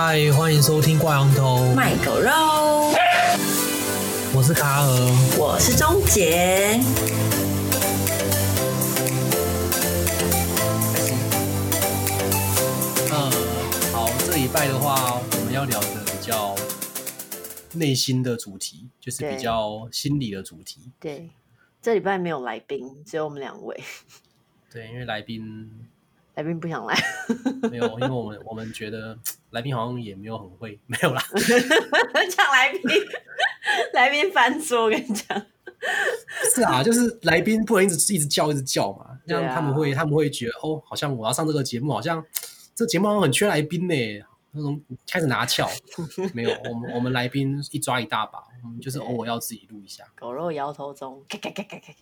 嗨，欢迎收听挂羊头卖狗肉。我是卡尔，我是钟杰。嗯，好，这礼拜的话，我们要聊的比较内心的主题，就是比较心理的主题。对，对，这礼拜没有来宾，只有我们两位。对，因为来宾。来宾不想来，没有，因为我们我们觉得来宾好像也没有很会，没有啦。讲来宾，来宾翻桌，我跟你讲。是啊，就是来宾不能一直一直叫一直叫嘛，这样他们会、啊、他们会觉得哦，好像我要上这个节目，好像这节目好像很缺来宾呢，那种开始拿翘。没有，我们我们来宾一抓一大把，我们就是偶尔要自己录一下。狗肉摇头中，咔咔咔咔咔。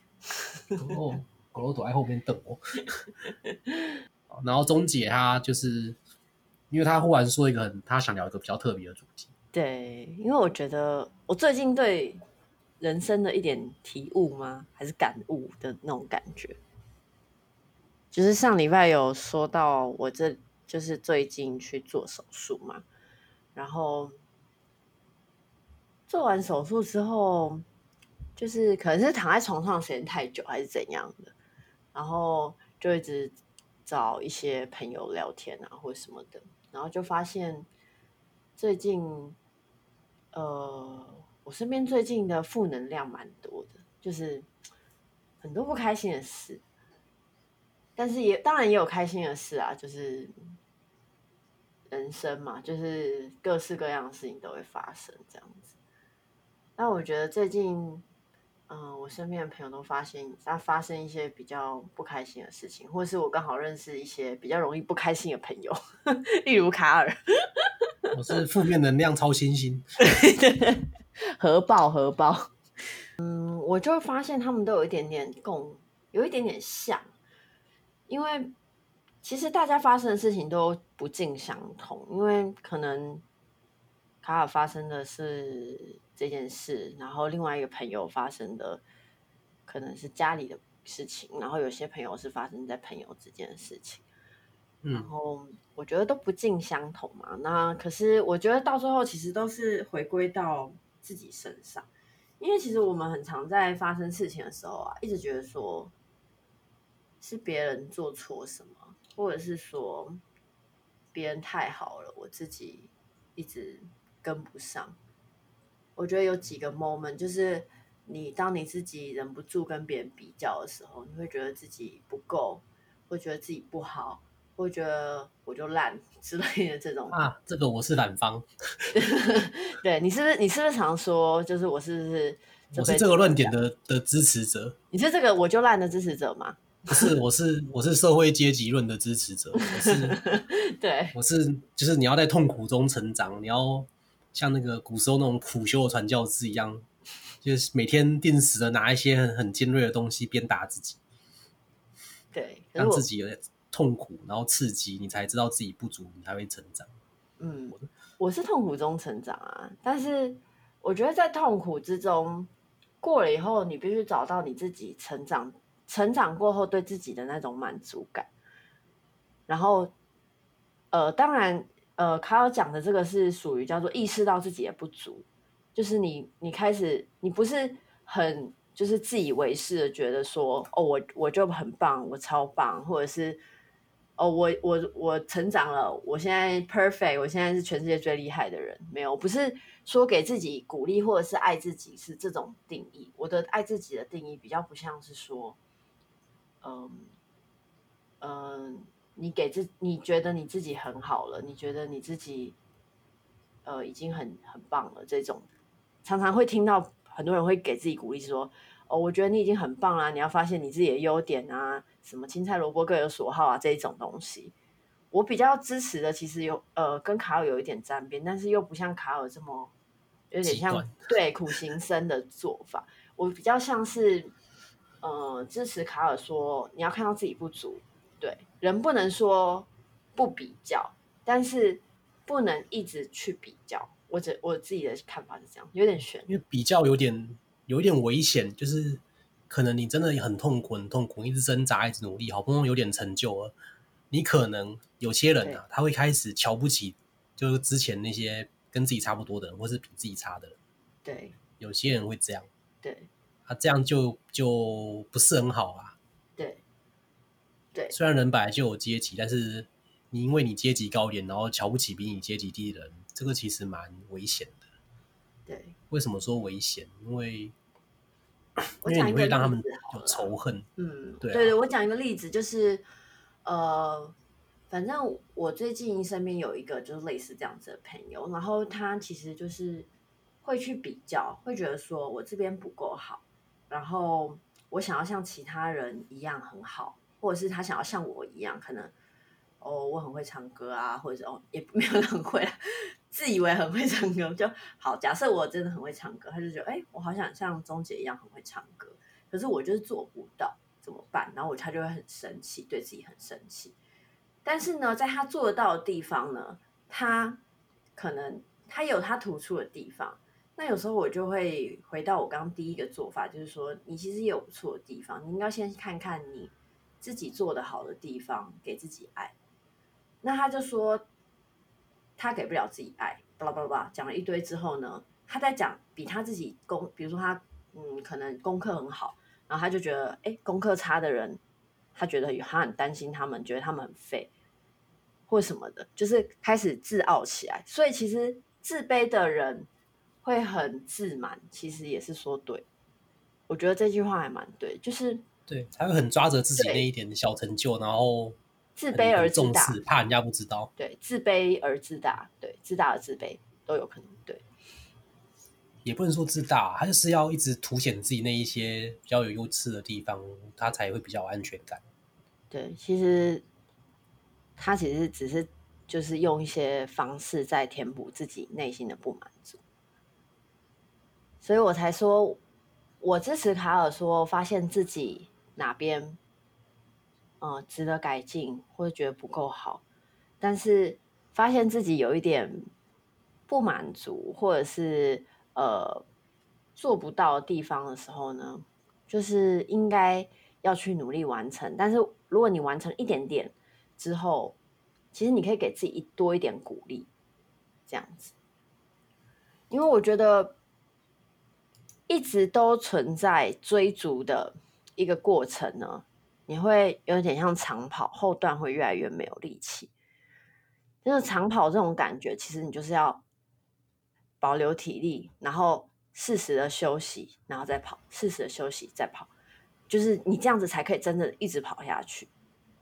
哦，狗肉躲在后面等我。然后钟姐她就是，因为他忽然说一个很，她想聊一个比较特别的主题。对，因为我觉得我最近对人生的一点体悟吗？还是感悟的那种感觉，就是上礼拜有说到我这就是最近去做手术嘛，然后做完手术之后，就是可能是躺在床上时间太久还是怎样的，然后就一直。找一些朋友聊天啊，或什么的，然后就发现最近，呃，我身边最近的负能量蛮多的，就是很多不开心的事，但是也当然也有开心的事啊，就是人生嘛，就是各式各样的事情都会发生这样子。那我觉得最近。嗯、呃，我身边的朋友都发现他发生一些比较不开心的事情，或者是我刚好认识一些比较容易不开心的朋友，例如卡尔。我是负面能量超新星，核爆核爆。嗯，我就会发现他们都有一点点共，有一点点像，因为其实大家发生的事情都不尽相同，因为可能卡尔发生的是。这件事，然后另外一个朋友发生的可能是家里的事情，然后有些朋友是发生在朋友之间的事情，嗯，然后我觉得都不尽相同嘛。那可是我觉得到最后其实都是回归到自己身上，因为其实我们很常在发生事情的时候啊，一直觉得说是别人做错什么，或者是说别人太好了，我自己一直跟不上。我觉得有几个 moment，就是你当你自己忍不住跟别人比较的时候，你会觉得自己不够，会觉得自己不好，会觉得我就烂 之类的这种啊。这个我是懒方，对，你是不是你是不是常说，就是我是不是我是这个论点的的支持者？你是这个我就烂的支持者吗？不是，我是我是社会阶级论的支持者。我是 对，我是就是你要在痛苦中成长，你要。像那个古时候那种苦修的传教士一样，就是每天定时的拿一些很很尖锐的东西鞭打自己，对，让自己有点痛苦，然后刺激你才知道自己不足，你才会成长。嗯，我是痛苦中成长啊，但是我觉得在痛苦之中过了以后，你必须找到你自己成长，成长过后对自己的那种满足感。然后，呃，当然。呃，卡尔讲的这个是属于叫做意识到自己的不足，就是你你开始你不是很就是自以为是的觉得说哦，我我就很棒，我超棒，或者是哦，我我我成长了，我现在 perfect，我现在是全世界最厉害的人。没有，不是说给自己鼓励或者是爱自己是这种定义。我的爱自己的定义比较不像是说，嗯嗯。你给自你觉得你自己很好了，你觉得你自己呃已经很很棒了。这种常常会听到很多人会给自己鼓励，说：“哦，我觉得你已经很棒啦，你要发现你自己的优点啊，什么青菜萝卜各有所好啊，这一种东西。”我比较支持的，其实有呃跟卡尔有一点沾边，但是又不像卡尔这么有点像对苦行僧的做法。我比较像是呃支持卡尔说，你要看到自己不足。对，人不能说不比较，但是不能一直去比较。我这我自己的看法是这样，有点悬。因为比较有点有一点危险，就是可能你真的很痛苦，很痛苦，一直挣扎，一直努力，好不容易有点成就了，你可能有些人啊，他会开始瞧不起就是之前那些跟自己差不多的人，或是比自己差的人。对，有些人会这样。对，啊，这样就就不是很好啊。对，虽然人本来就有阶级，但是你因为你阶级高一点，然后瞧不起比你阶级低的人，这个其实蛮危险的。对，为什么说危险？因为 因为你会让他们有仇恨。嗯，对、啊、对对，我讲一个例子，就是呃，反正我最近身边有一个就是类似这样子的朋友，然后他其实就是会去比较，会觉得说我这边不够好，然后我想要像其他人一样很好，或者是他想要像我一样，可能哦我很会唱歌啊，或者是哦也 没有很会。自以为很会唱歌就好。假设我真的很会唱歌，他就觉得，哎、我好想像钟姐一样很会唱歌，可是我就是做不到，怎么办？然后我他就会很生气，对自己很生气。但是呢，在他做得到的地方呢，他可能他有他突出的地方。那有时候我就会回到我刚刚第一个做法，就是说，你其实也有不错的地方，你应该先看看你自己做的好的地方，给自己爱。那他就说。他给不了自己爱，巴拉巴拉巴拉，讲了一堆之后呢，他在讲比他自己功，比如说他嗯，可能功课很好，然后他就觉得，哎，功课差的人，他觉得他很担心他们，觉得他们很废，或什么的，就是开始自傲起来。所以其实自卑的人会很自满，其实也是说对。我觉得这句话还蛮对，就是对，他会很抓着自己那一点的小成就，然后。自卑而自大，怕人家不知道。对，自卑而自大，对，自大而自卑都有可能。对，也不能说自大，他就是要一直凸显自己那一些比较有优势的地方，他才会比较有安全感。对，其实他其实只是就是用一些方式在填补自己内心的不满足，所以我才说，我支持卡尔说，发现自己哪边。呃，值得改进，或者觉得不够好，但是发现自己有一点不满足，或者是呃做不到的地方的时候呢，就是应该要去努力完成。但是如果你完成一点点之后，其实你可以给自己多一点鼓励，这样子。因为我觉得一直都存在追逐的一个过程呢。你会有点像长跑，后段会越来越没有力气。就是长跑这种感觉，其实你就是要保留体力，然后适时的休息，然后再跑，适时的休息再跑，就是你这样子才可以真的一直跑下去。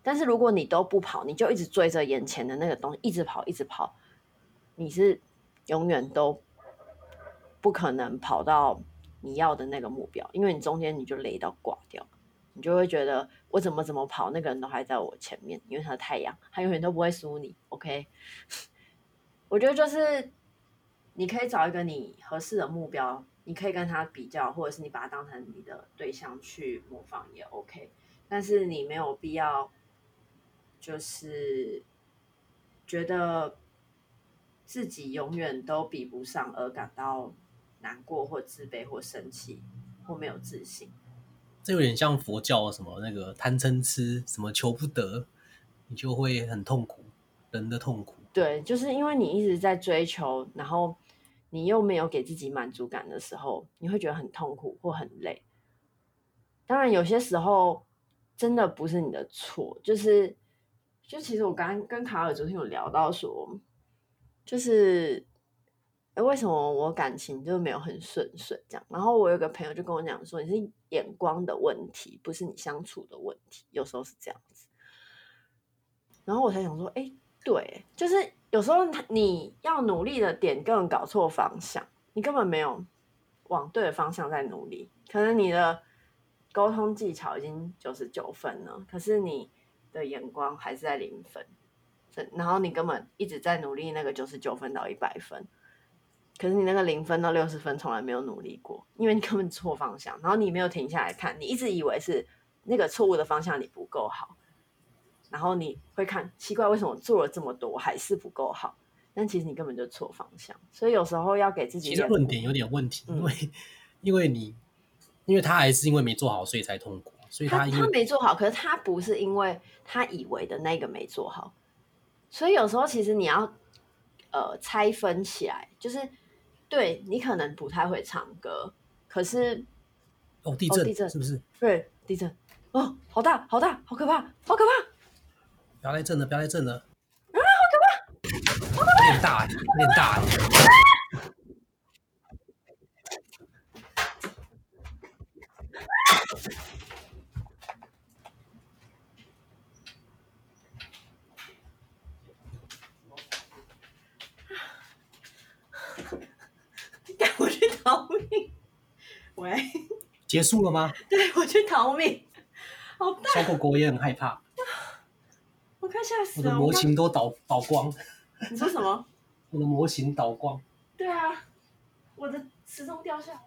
但是如果你都不跑，你就一直追着眼前的那个东西，一直跑，一直跑，你是永远都不可能跑到你要的那个目标，因为你中间你就累到挂掉。你就会觉得我怎么怎么跑，那个人都还在我前面，因为他的太阳，他永远都不会输你。OK，我觉得就是你可以找一个你合适的目标，你可以跟他比较，或者是你把他当成你的对象去模仿也 OK。但是你没有必要就是觉得自己永远都比不上而感到难过或自卑或生气或没有自信。这有点像佛教什么那个贪嗔痴，什么求不得，你就会很痛苦，人的痛苦。对，就是因为你一直在追求，然后你又没有给自己满足感的时候，你会觉得很痛苦或很累。当然，有些时候真的不是你的错，就是就其实我刚刚跟卡尔昨天有聊到说，就是。哎，为什么我感情就没有很顺顺这样？然后我有个朋友就跟我讲说，你是眼光的问题，不是你相处的问题，有时候是这样子。然后我才想说，哎，对，就是有时候你要努力的点根本搞错方向，你根本没有往对的方向在努力。可能你的沟通技巧已经九十九分了，可是你的眼光还是在零分，然后你根本一直在努力那个九十九分到一百分。可是你那个零分到六十分从来没有努力过，因为你根本错方向，然后你没有停下来看，你一直以为是那个错误的方向你不够好，然后你会看奇怪为什么做了这么多还是不够好，但其实你根本就错方向，所以有时候要给自己。其实论点有点问题，因为、嗯、因为你因为他还是因为没做好所以才痛苦，所以他他没做好，可是他不是因为他以为的那个没做好，所以有时候其实你要。呃拆分起来，就是对你可能不太会唱歌，可是哦地震、哦、地震是不是？对地震哦，好大好大，好可怕，好可怕！不要来震了，不要来震了啊，好可怕，好可怕！有点大，有点大。喂，结束了吗？对，我去逃命，好大。小狗狗也很害怕，我快吓死了。我的模型都倒倒光。你说什么？我的模型倒光。对啊，我的时钟掉下，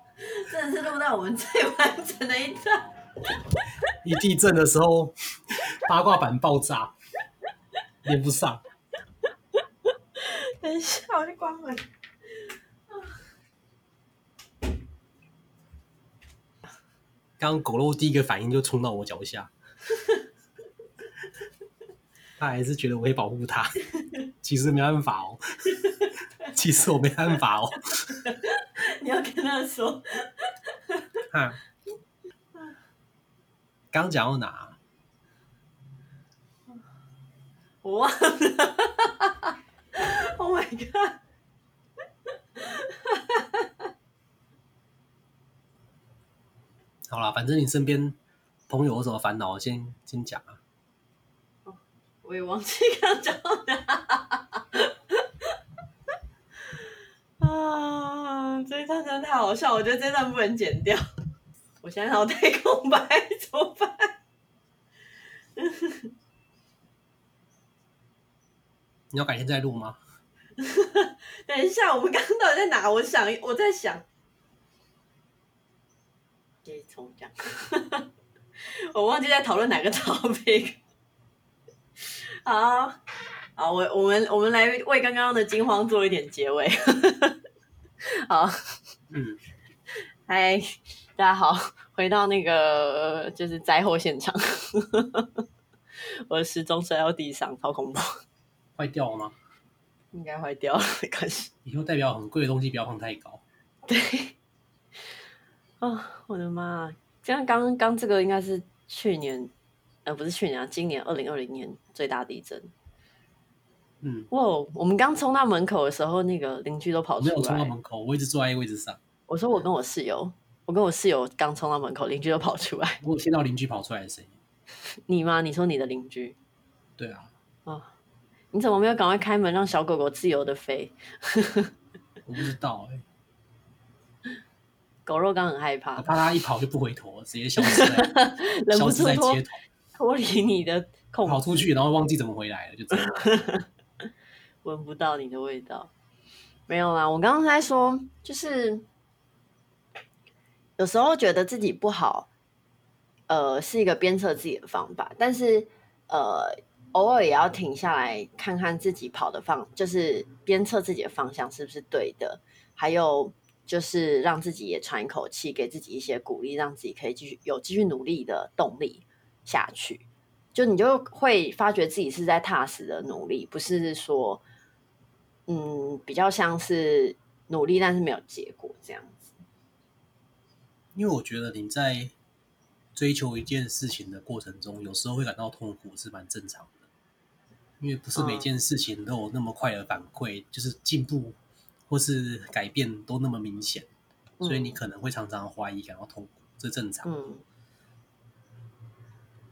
真的是录到我们最完整的一段。一地震的时候，八卦板爆炸，连不上。等一下，我去关门。刚刚狗肉第一个反应就冲到我脚下，他还是觉得我会保护他，其实没办法哦，其实我没办法哦。你要跟他说，哈，刚讲到哪？我忘了。Oh my god！好啦，反正你身边朋友有什么烦恼，先先讲啊。我也忘记刚讲到哪。啊，这一段真的太好笑，我觉得这段不能剪掉。我现在脑袋空白，怎么办？你要改天再录吗？等一下，我们刚刚到底在哪？我想，我在想。重讲，我忘记在讨论哪个 topic。好，好，我我们我们来为刚刚的惊慌做一点结尾。好，嗯，嗨，大家好，回到那个就是灾后现场。我的时钟摔到地上，超恐怖。坏掉了吗？应该坏掉了，没关系。以后代表很贵的东西不要放太高。对。啊、哦，我的妈！像刚刚这个应该是去年，呃，不是去年啊，今年二零二零年最大地震。嗯，哇，我们刚冲到门口的时候，那个邻居都跑出来。没有冲到门口，我一直坐在位置上。我说我跟我室友，我跟我室友刚冲到门口，邻居都跑出来。我有听到邻居跑出来的声音。你吗？你说你的邻居？对啊。啊、哦，你怎么没有赶快开门，让小狗狗自由的飞？我不知道哎、欸。狗肉刚很害怕，我怕它一跑就不回头，直接消失在 消失在街头，脱离你的控制，跑出去，然后忘记怎么回来了，就这样。闻不到你的味道，没有啦。我刚刚在说，就是有时候觉得自己不好，呃，是一个鞭策自己的方法，但是呃，偶尔也要停下来看看自己跑的方，就是鞭策自己的方向是不是对的，还有。就是让自己也喘一口气，给自己一些鼓励，让自己可以继续有继续努力的动力下去。就你就会发觉自己是在踏实的努力，不是说，嗯，比较像是努力但是没有结果这样子。因为我觉得你在追求一件事情的过程中，有时候会感到痛苦是蛮正常的，因为不是每件事情都有那么快的反馈，嗯、就是进步。或是改变都那么明显，所以你可能会常常怀疑，感到痛苦，这正常。嗯，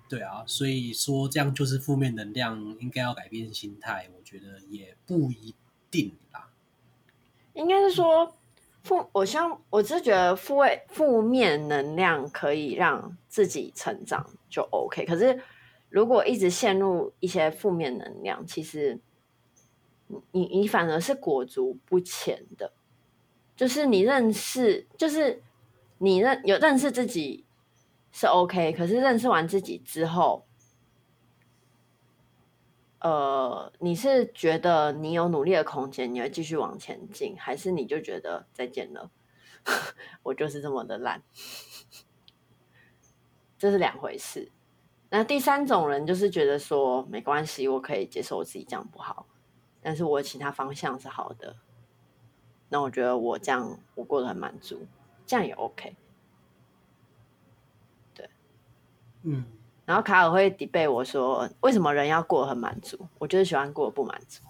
对啊，所以说这样就是负面能量，应该要改变心态，我觉得也不一定啦。应该是说负，我像我只是觉得负位负面能量可以让自己成长就 OK，可是如果一直陷入一些负面能量，其实。你你反而是裹足不前的，就是你认识，就是你认有认识自己是 OK，可是认识完自己之后，呃，你是觉得你有努力的空间，你会继续往前进，还是你就觉得再见了，我就是这么的烂，这是两回事。那第三种人就是觉得说没关系，我可以接受我自己这样不好。但是我其他方向是好的，那我觉得我这样我过得很满足，这样也 OK。对，嗯。然后卡尔会 debate 我说，为什么人要过得很满足？我就是喜欢过得不满足，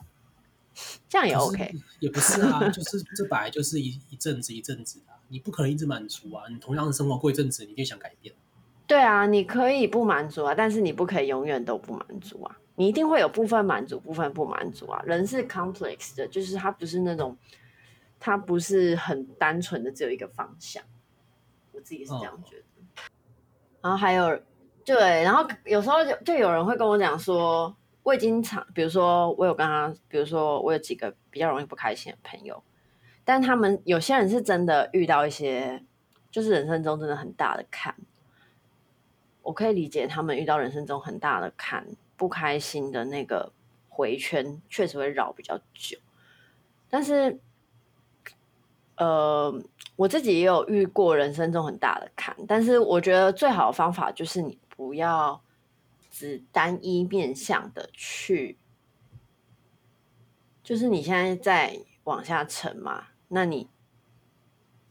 这样也 OK。也不是啊，就是这本来就是一一阵子一阵子的，你不可能一直满足啊。你同样的生活过一阵子，你就想改变。对啊，你可以不满足啊，但是你不可以永远都不满足啊。你一定会有部分满足，部分不满足啊。人是 complex 的，就是他不是那种，他不是很单纯的只有一个方向。我自己是这样觉得。哦、然后还有。对，然后有时候就就有人会跟我讲说，我已经常，比如说我有跟他，比如说我有几个比较容易不开心的朋友，但他们有些人是真的遇到一些，就是人生中真的很大的坎，我可以理解他们遇到人生中很大的坎，不开心的那个回圈确实会绕比较久，但是，呃，我自己也有遇过人生中很大的坎，但是我觉得最好的方法就是你。不要只单一面向的去，就是你现在在往下沉嘛，那你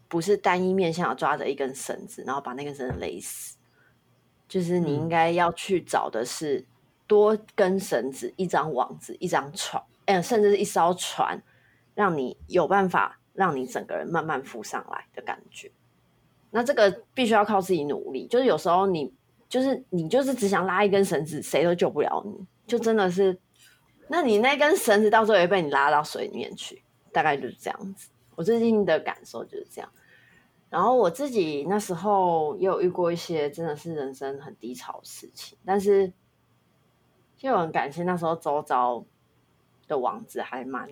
不是单一面向抓着一根绳子，然后把那根绳子勒死，就是你应该要去找的是多根绳子、一张网子、一张船，哎，甚至是一艘船，让你有办法让你整个人慢慢浮上来的感觉。那这个必须要靠自己努力，就是有时候你。就是你就是只想拉一根绳子，谁都救不了你，就真的是，那你那根绳子到时候也被你拉到水里面去，大概就是这样子。我最近的感受就是这样。然后我自己那时候也有遇过一些真的是人生很低潮的事情，但是就很感谢那时候周遭的网子还蛮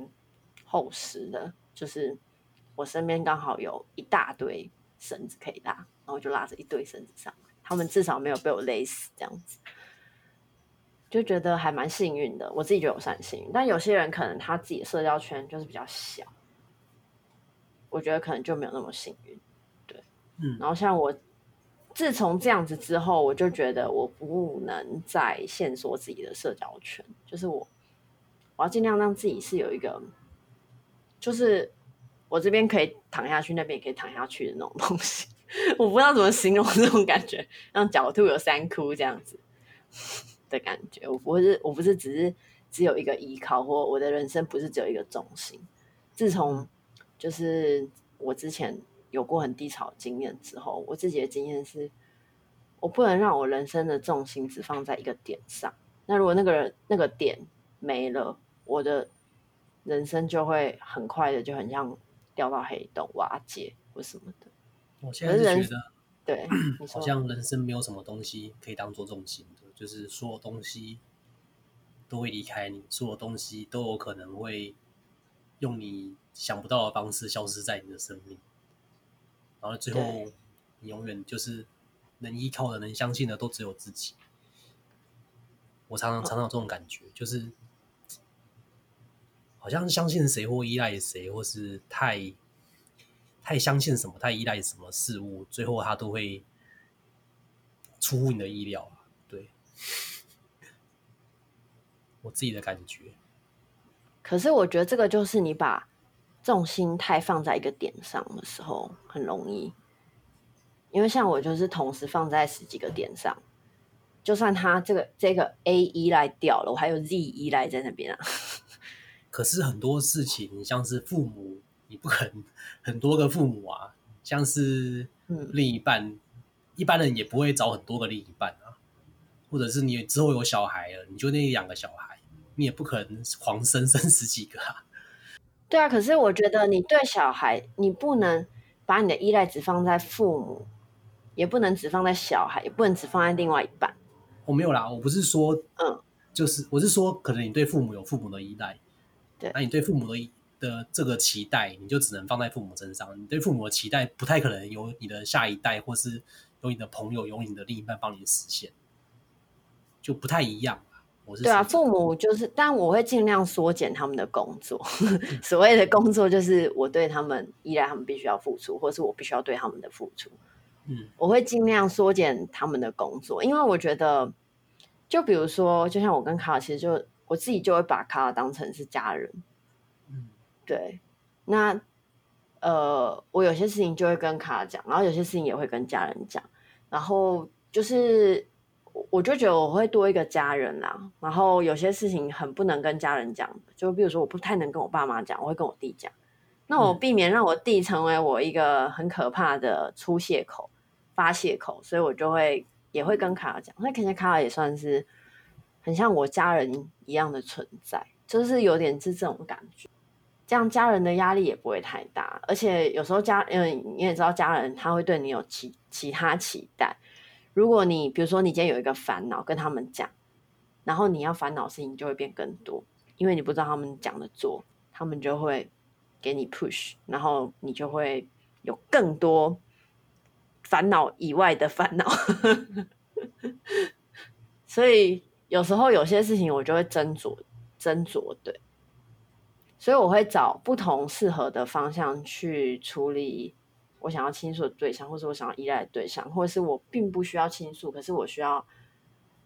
厚实的，就是我身边刚好有一大堆绳子可以拉，然后就拉着一堆绳子上来。他们至少没有被我勒死，这样子就觉得还蛮幸运的。我自己觉得我算幸运，但有些人可能他自己的社交圈就是比较小，我觉得可能就没有那么幸运。对，嗯。然后像我，自从这样子之后，我就觉得我不能再限缩自己的社交圈，就是我我要尽量让自己是有一个，就是我这边可以躺下去，那边也可以躺下去的那种东西。我不知道怎么形容这种感觉，像狡兔有三窟这样子的感觉。我不是，我不是只是只有一个依靠，或我的人生不是只有一个重心。自从就是我之前有过很低潮的经验之后，我自己的经验是，我不能让我人生的重心只放在一个点上。那如果那个人那个点没了，我的人生就会很快的就很像掉到黑洞瓦解或什么的。我现在是觉得，对，好像人生没有什么东西可以当做重心的，就是所有东西都会离开你，所有东西都有可能会用你想不到的方式消失在你的生命，然后最后你永远就是能依靠的、能相信的都只有自己。我常常常常有这种感觉，就是好像相信谁或依赖谁，或是太。太相信什么，太依赖什么事物，最后他都会出乎你的意料。对，我自己的感觉。可是我觉得这个就是你把重心态放在一个点上的时候，很容易。因为像我就是同时放在十几个点上，就算他这个这个 A 依赖掉了，我还有 Z 依赖在那边啊。可是很多事情，像是父母。你不可能很多个父母啊，像是另一半，嗯，一般人也不会找很多个另一半啊，或者是你之后有小孩了，你就那两个小孩，你也不可能狂生生十几个啊。对啊，可是我觉得你对小孩，你不能把你的依赖只放在父母，也不能只放在小孩，也不能只放在另外一半。我没有啦，我不是说，嗯，就是我是说，可能你对父母有父母的依赖，对，那你对父母的依。的这个期待，你就只能放在父母身上。你对父母的期待，不太可能由你的下一代，或是由你的朋友、由你的另一半帮你实现，就不太一样。我是对啊，父母就是，但我会尽量缩减他们的工作。所谓的工作，就是我对他们依赖，他们必须要付出，或是我必须要对他们的付出。嗯，我会尽量缩减他们的工作，因为我觉得，就比如说，就像我跟卡尔，其实就。我自己就会把卡尔当成是家人。嗯，对。那呃，我有些事情就会跟卡尔讲，然后有些事情也会跟家人讲。然后就是，我就觉得我会多一个家人啦。然后有些事情很不能跟家人讲，就比如说我不太能跟我爸妈讲，我会跟我弟讲。那我避免让我弟成为我一个很可怕的出泄口、发泄口，所以我就会也会跟卡尔讲。那肯定卡尔也算是很像我家人一样的存在，就是有点是这种感觉。这样家人的压力也不会太大，而且有时候家，因为你也知道家人他会对你有其其他期待。如果你比如说你今天有一个烦恼跟他们讲，然后你要烦恼事情就会变更多，因为你不知道他们讲的做，他们就会给你 push，然后你就会有更多烦恼以外的烦恼。所以有时候有些事情我就会斟酌斟酌，对。所以我会找不同适合的方向去处理我想要倾诉的对象，或是我想要依赖的对象，或者是我并不需要倾诉，可是我需要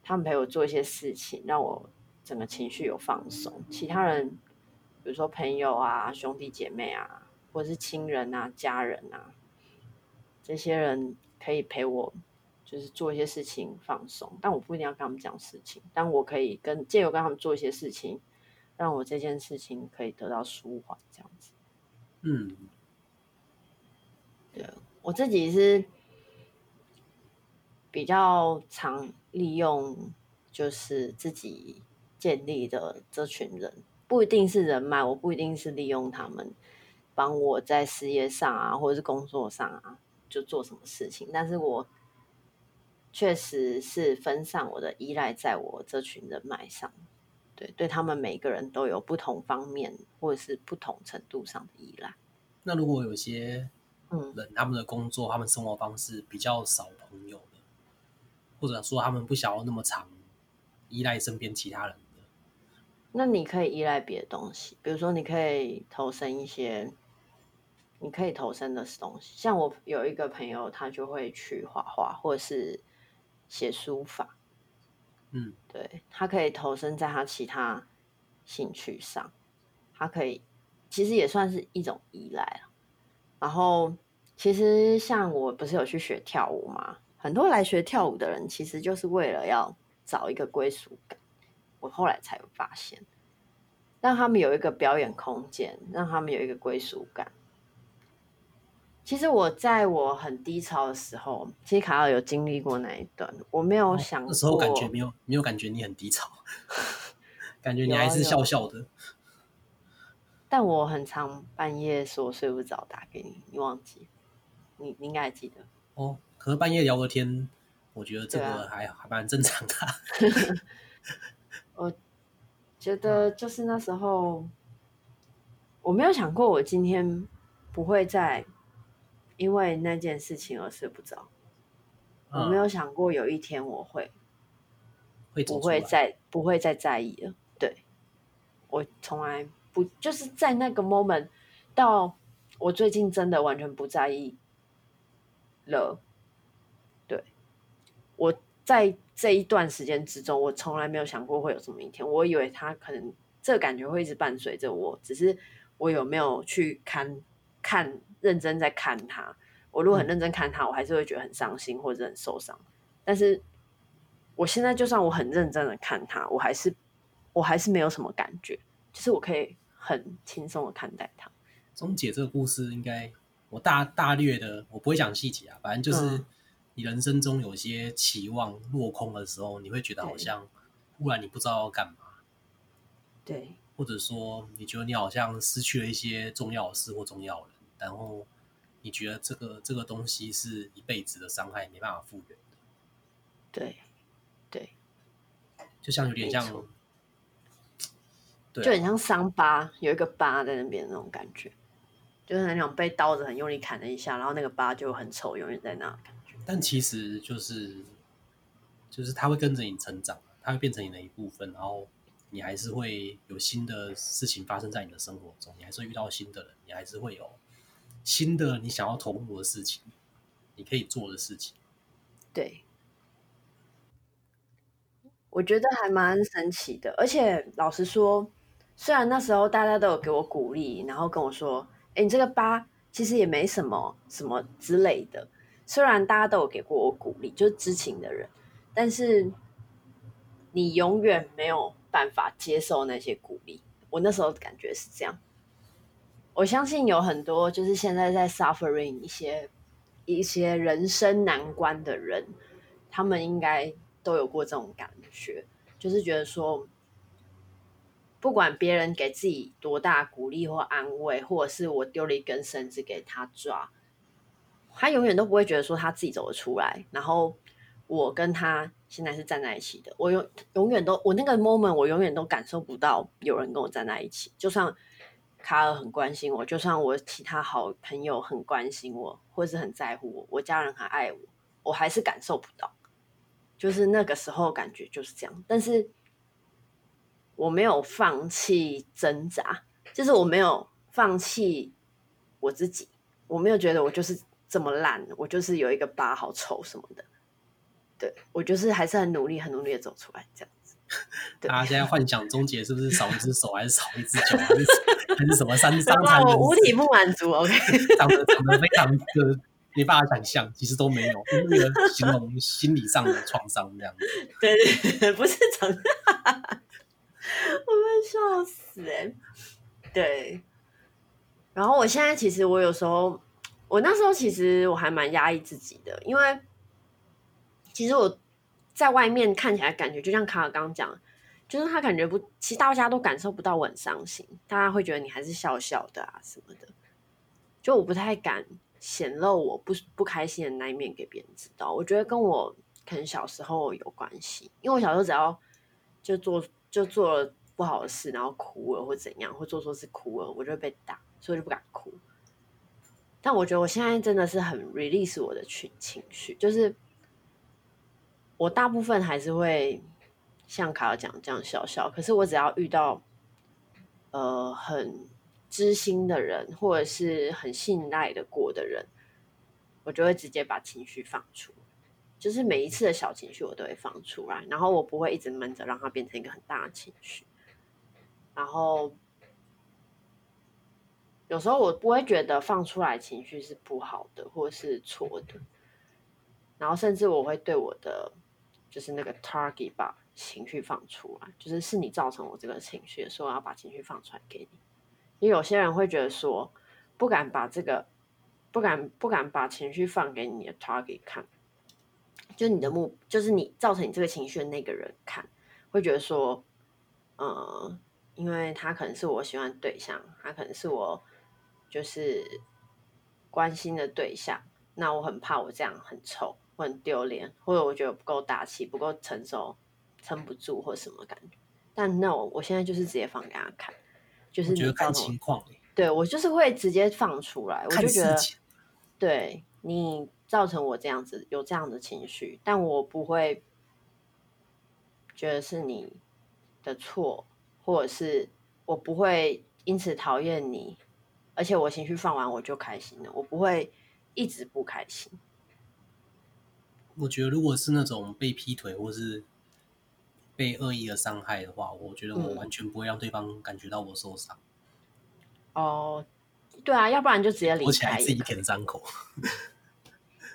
他们陪我做一些事情，让我整个情绪有放松。其他人，比如说朋友啊、兄弟姐妹啊，或者是亲人啊、家人啊，这些人可以陪我，就是做一些事情放松。但我不一定要跟他们讲事情，但我可以跟借由跟他们做一些事情。让我这件事情可以得到舒缓，这样子。嗯，对，我自己是比较常利用，就是自己建立的这群人，不一定是人脉，我不一定是利用他们帮我在事业上啊，或者是工作上啊，就做什么事情，但是我确实是分散我的依赖在我这群人脉上。对，对他们每个人都有不同方面或者是不同程度上的依赖。那如果有些人，嗯，他们的工作、他们生活方式比较少朋友的，或者说他们不想要那么长依赖身边其他人的，那你可以依赖别的东西，比如说你可以投身一些你可以投身的东西。像我有一个朋友，他就会去画画，或者是写书法。嗯，对，他可以投身在他其他兴趣上，他可以其实也算是一种依赖。然后，其实像我不是有去学跳舞吗？很多来学跳舞的人，其实就是为了要找一个归属感。我后来才有发现，让他们有一个表演空间，让他们有一个归属感。其实我在我很低潮的时候，其实卡尔有经历过那一段，我没有想过。哦，那时候感觉没有没有感觉你很低潮，感觉你还是笑笑的。但我很常半夜说睡不着打给你，你忘记？你你应该还记得哦。可是半夜聊个天，我觉得这个还、啊、还蛮正常的。我觉得就是那时候，我没有想过我今天不会再。因为那件事情而睡不着，嗯，我没有想过有一天我会，会不会再不会再在意了。对，我从来不就是在那个 moment 到我最近真的完全不在意了。对，我在这一段时间之中，我从来没有想过会有这么一天。我以为他可能这个感觉会一直伴随着我，只是我有没有去看看。认真在看他，我如果很认真看他，我还是会觉得很伤心或者很受伤。但是我现在就算我很认真的看他，我还是我还是没有什么感觉，就是我可以很轻松的看待它。钟姐这个故事，应该我大大略的，我不会讲细节啊，反正就是你人生中有些期望落空的时候，你会觉得好像忽然你不知道要干嘛，对，或者说你觉得你好像失去了一些重要的事或重要的人。然后你觉得这个这个东西是一辈子的伤害，没办法复原的。对，对，就像有点像，对啊，就很像伤疤，有一个疤在那边那种感觉，就是那种被刀子很用力砍了一下，然后那个疤就很丑，永远在那感觉。但其实就是，就是它会跟着你成长，它会变成你的一部分，然后你还是会有新的事情发生在你的生活中，你还是会遇到新的人，你还是会有。新的你想要投入的事情，你可以做的事情，对，我觉得还蛮神奇的。而且老实说，虽然那时候大家都有给我鼓励，然后跟我说：“哎，你这个疤其实也没什么什么之类的。”虽然大家都有给过我鼓励，就是知情的人，但是你永远没有办法接受那些鼓励。我那时候感觉是这样。我相信有很多就是现在在 suffering 一些一些人生难关的人，他们应该都有过这种感觉，就是觉得说，不管别人给自己多大鼓励或安慰，或者是我丢了一根绳子给他抓，他永远都不会觉得说他自己走得出来。然后我跟他现在是站在一起的，我永永远都我那个 moment 我永远都感受不到有人跟我站在一起，就算。卡尔很关心我，就算我其他好朋友很关心我，或是很在乎我，我家人很爱我，我还是感受不到。就是那个时候感觉就是这样，但是我没有放弃挣扎，就是我没有放弃我自己，我没有觉得我就是这么烂，我就是有一个疤好丑什么的。对，我就是还是很努力，很努力的走出来这样子。大家 现在幻想终结是不是少一只手，还是少一只脚，还是还是什么三 三残？我五体不满足，OK，长得长得非常的没办法想象，其实都没有，形容心理上的创伤这样子。对对对，不是长，我被笑死哎、对，然后我现在其实我有时候，我那时候其实我还蛮压抑自己的，因为其实我。在外面看起来感觉就像卡尔刚讲，就是他感觉不，其实大家都感受不到我很伤心，大家会觉得你还是笑笑的啊什么的。就我不太敢显露我不不开心的那一面给别人知道。我觉得跟我可能小时候有关系，因为我小时候只要就做就做了不好的事，然后哭了或怎样，或做错事哭了，我就会被打，所以就不敢哭。但我觉得我现在真的是很 release 我的情情绪，就是。我大部分还是会像卡尔讲这样笑笑，可是我只要遇到呃很知心的人，或者是很信赖的过的人，我就会直接把情绪放出，就是每一次的小情绪我都会放出来，然后我不会一直闷着，让它变成一个很大的情绪。然后有时候我不会觉得放出来情绪是不好的，或是错的，然后甚至我会对我的。就是那个 target 把情绪放出来，就是是你造成我这个情绪，所以我要把情绪放出来给你。因为有些人会觉得说，不敢把这个，不敢不敢把情绪放给你的 target 看，就你的目，就是你造成你这个情绪的那个人看，会觉得说，呃，因为他可能是我喜欢的对象，他可能是我就是关心的对象，那我很怕我这样很丑。我很丢脸，或者我觉得不够大气，不够成熟，撑不住或什么感觉。但那我我现在就是直接放给他看，就是你觉得看情况。对，我就是会直接放出来，我就觉得，对你造成我这样子有这样的情绪，但我不会觉得是你的错，或者是我不会因此讨厌你，而且我情绪放完我就开心了，我不会一直不开心。我觉得，如果是那种被劈腿或是被恶意的伤害的话，我觉得我完全不会让对方感觉到我受伤。嗯、哦，对啊，要不然就直接离开，躲起来自己舔伤口。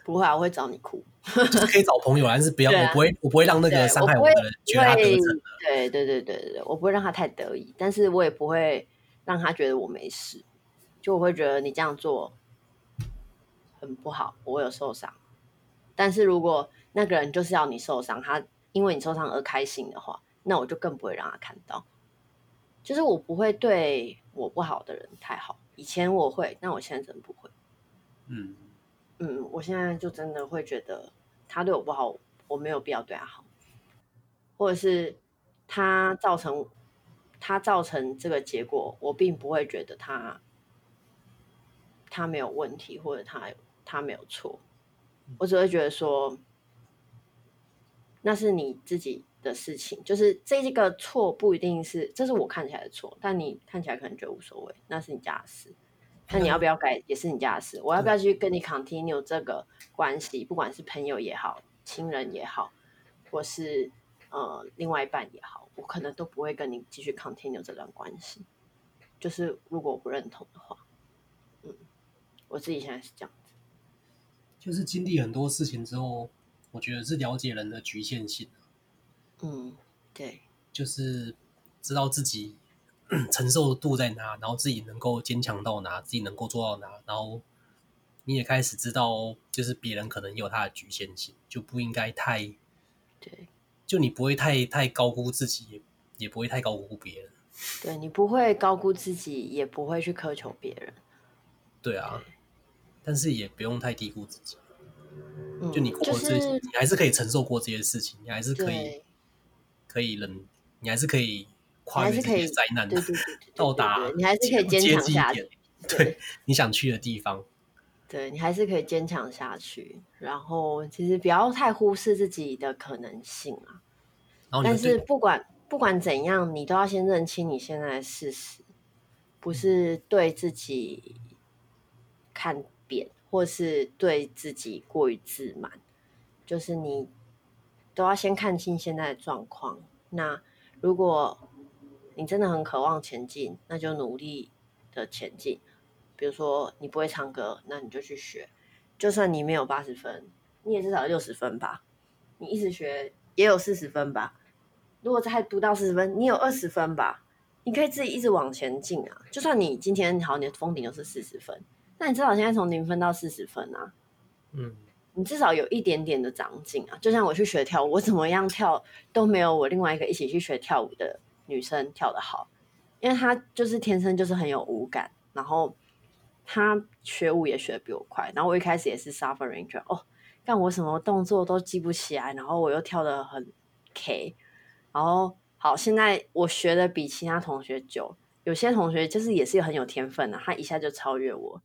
不会啊，我会找你哭，就是可以找朋友，但是不要，啊、我不会，我不会让那个伤害我的人觉得他得逞。对对对对对，我不会让他太得意，但是我也不会让他觉得我没事。就我会觉得你这样做很不好，我有受伤。但是如果那个人就是要你受伤，他因为你受伤而开心的话，那我就更不会让他看到。就是我不会对我不好的人太好，以前我会，但我现在真的不会。嗯嗯，我现在就真的会觉得他对我不好，我没有必要对他好，或者是他造成他造成这个结果，我并不会觉得他他没有问题，或者他他没有错。我只会觉得说，那是你自己的事情，就是这个错不一定是，这是我看起来的错，但你看起来可能觉得无所谓，那是你家的事。那你要不要改也是你家的事。我要不要去跟你 continue 这个关系，不管是朋友也好，亲人也好，或是呃另外一半也好，我可能都不会跟你继续 continue 这段关系。就是如果我不认同的话，嗯，我自己现在是这样子。就是经历很多事情之后，我觉得是了解人的局限性。嗯，对，就是知道自己 承受度在哪，然后自己能够坚强到哪，自己能够做到哪，然后你也开始知道，就是别人可能有他的局限性，就不应该太，对，就你不会太太高估自己，也也不会太高估别人。对，你不会高估自己，也不会去苛求别人。对啊。对但是也不用太低估自己，嗯、就你过这些，就是、你还是可以承受过这些事情，你还是可以可以忍，你还是，可以跨越这些灾难的，到达你还是可以坚强下去，对，你想去的地方，对你还是可以坚强下去。然后其实不要太忽视自己的可能性啊。但是不管不管怎样，你都要先认清你现在的事实，不是对自己看扁。或是对自己过于自满，就是你都要先看清现在的状况。那如果你真的很渴望前进，那就努力的前进。比如说你不会唱歌，那你就去学。就算你没有八十分，你也至少六十分吧。你一直学也有四十分吧。如果再读到四十分，你有二十分吧。你可以自己一直往前进啊。就算你今天好，你的封顶就是四十分。那你至少现在从零分到四十分啊，嗯，你至少有一点点的长进啊。就像我去学跳舞，我怎么样跳都没有我另外一个一起去学跳舞的女生跳得好，因为她就是天生就是很有舞感，然后她学舞也学得比我快。然后我一开始也是 suffering，觉得哦，干我什么动作都记不起来，然后我又跳得很 K，然后好，现在我学的比其他同学久，有些同学就是也是很有天分的，他一下就超越我。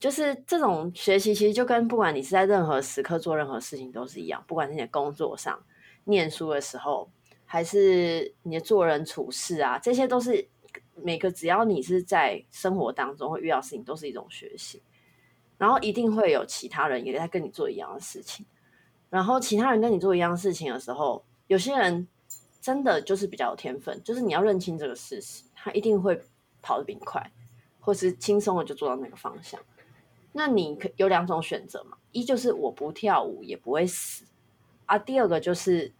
就是这种学习，其实就跟不管你是在任何时刻做任何事情都是一样，不管是你的工作上、念书的时候，还是你的做人处事啊，这些都是每个只要你是在生活当中会遇到事情，都是一种学习。然后一定会有其他人也在跟你做一样的事情，然后其他人跟你做一样事情的时候，有些人真的就是比较有天分，就是你要认清这个事实，他一定会跑得比你快，或是轻松的就做到那个方向。那你可有两种选择嘛？一就是我不跳舞也不会死啊。第二个就是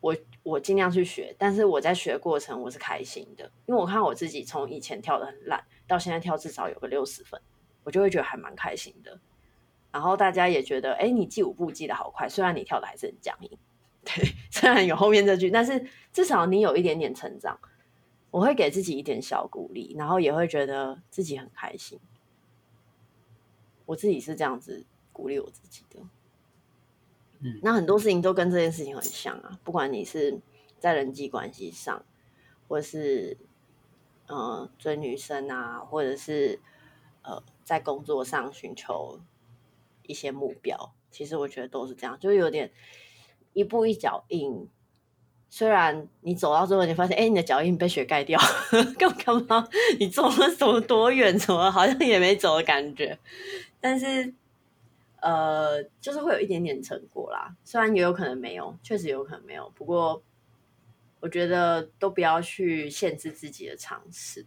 我我尽量去学，但是我在学过程我是开心的，因为我看我自己从以前跳的很烂，到现在跳至少有个六十分，我就会觉得还蛮开心的。然后大家也觉得，哎，你记舞步记得好快，虽然你跳的还是很僵硬，对，虽然有后面这句，但是至少你有一点点成长，我会给自己一点小鼓励，然后也会觉得自己很开心。我自己是这样子鼓励我自己的，嗯，那很多事情都跟这件事情很像啊，不管你是在人际关系上，或是呃追女生啊，或者是呃在工作上寻求一些目标，其实我觉得都是这样，就有点一步一脚印。虽然你走到最后，你发现，哎，你的脚印被雪盖掉，干嘛干嘛？你走了走多远？怎么好像也没走的感觉？但是，呃，就是会有一点点成果啦。虽然也有可能没有，确实有可能没有。不过，我觉得都不要去限制自己的尝试，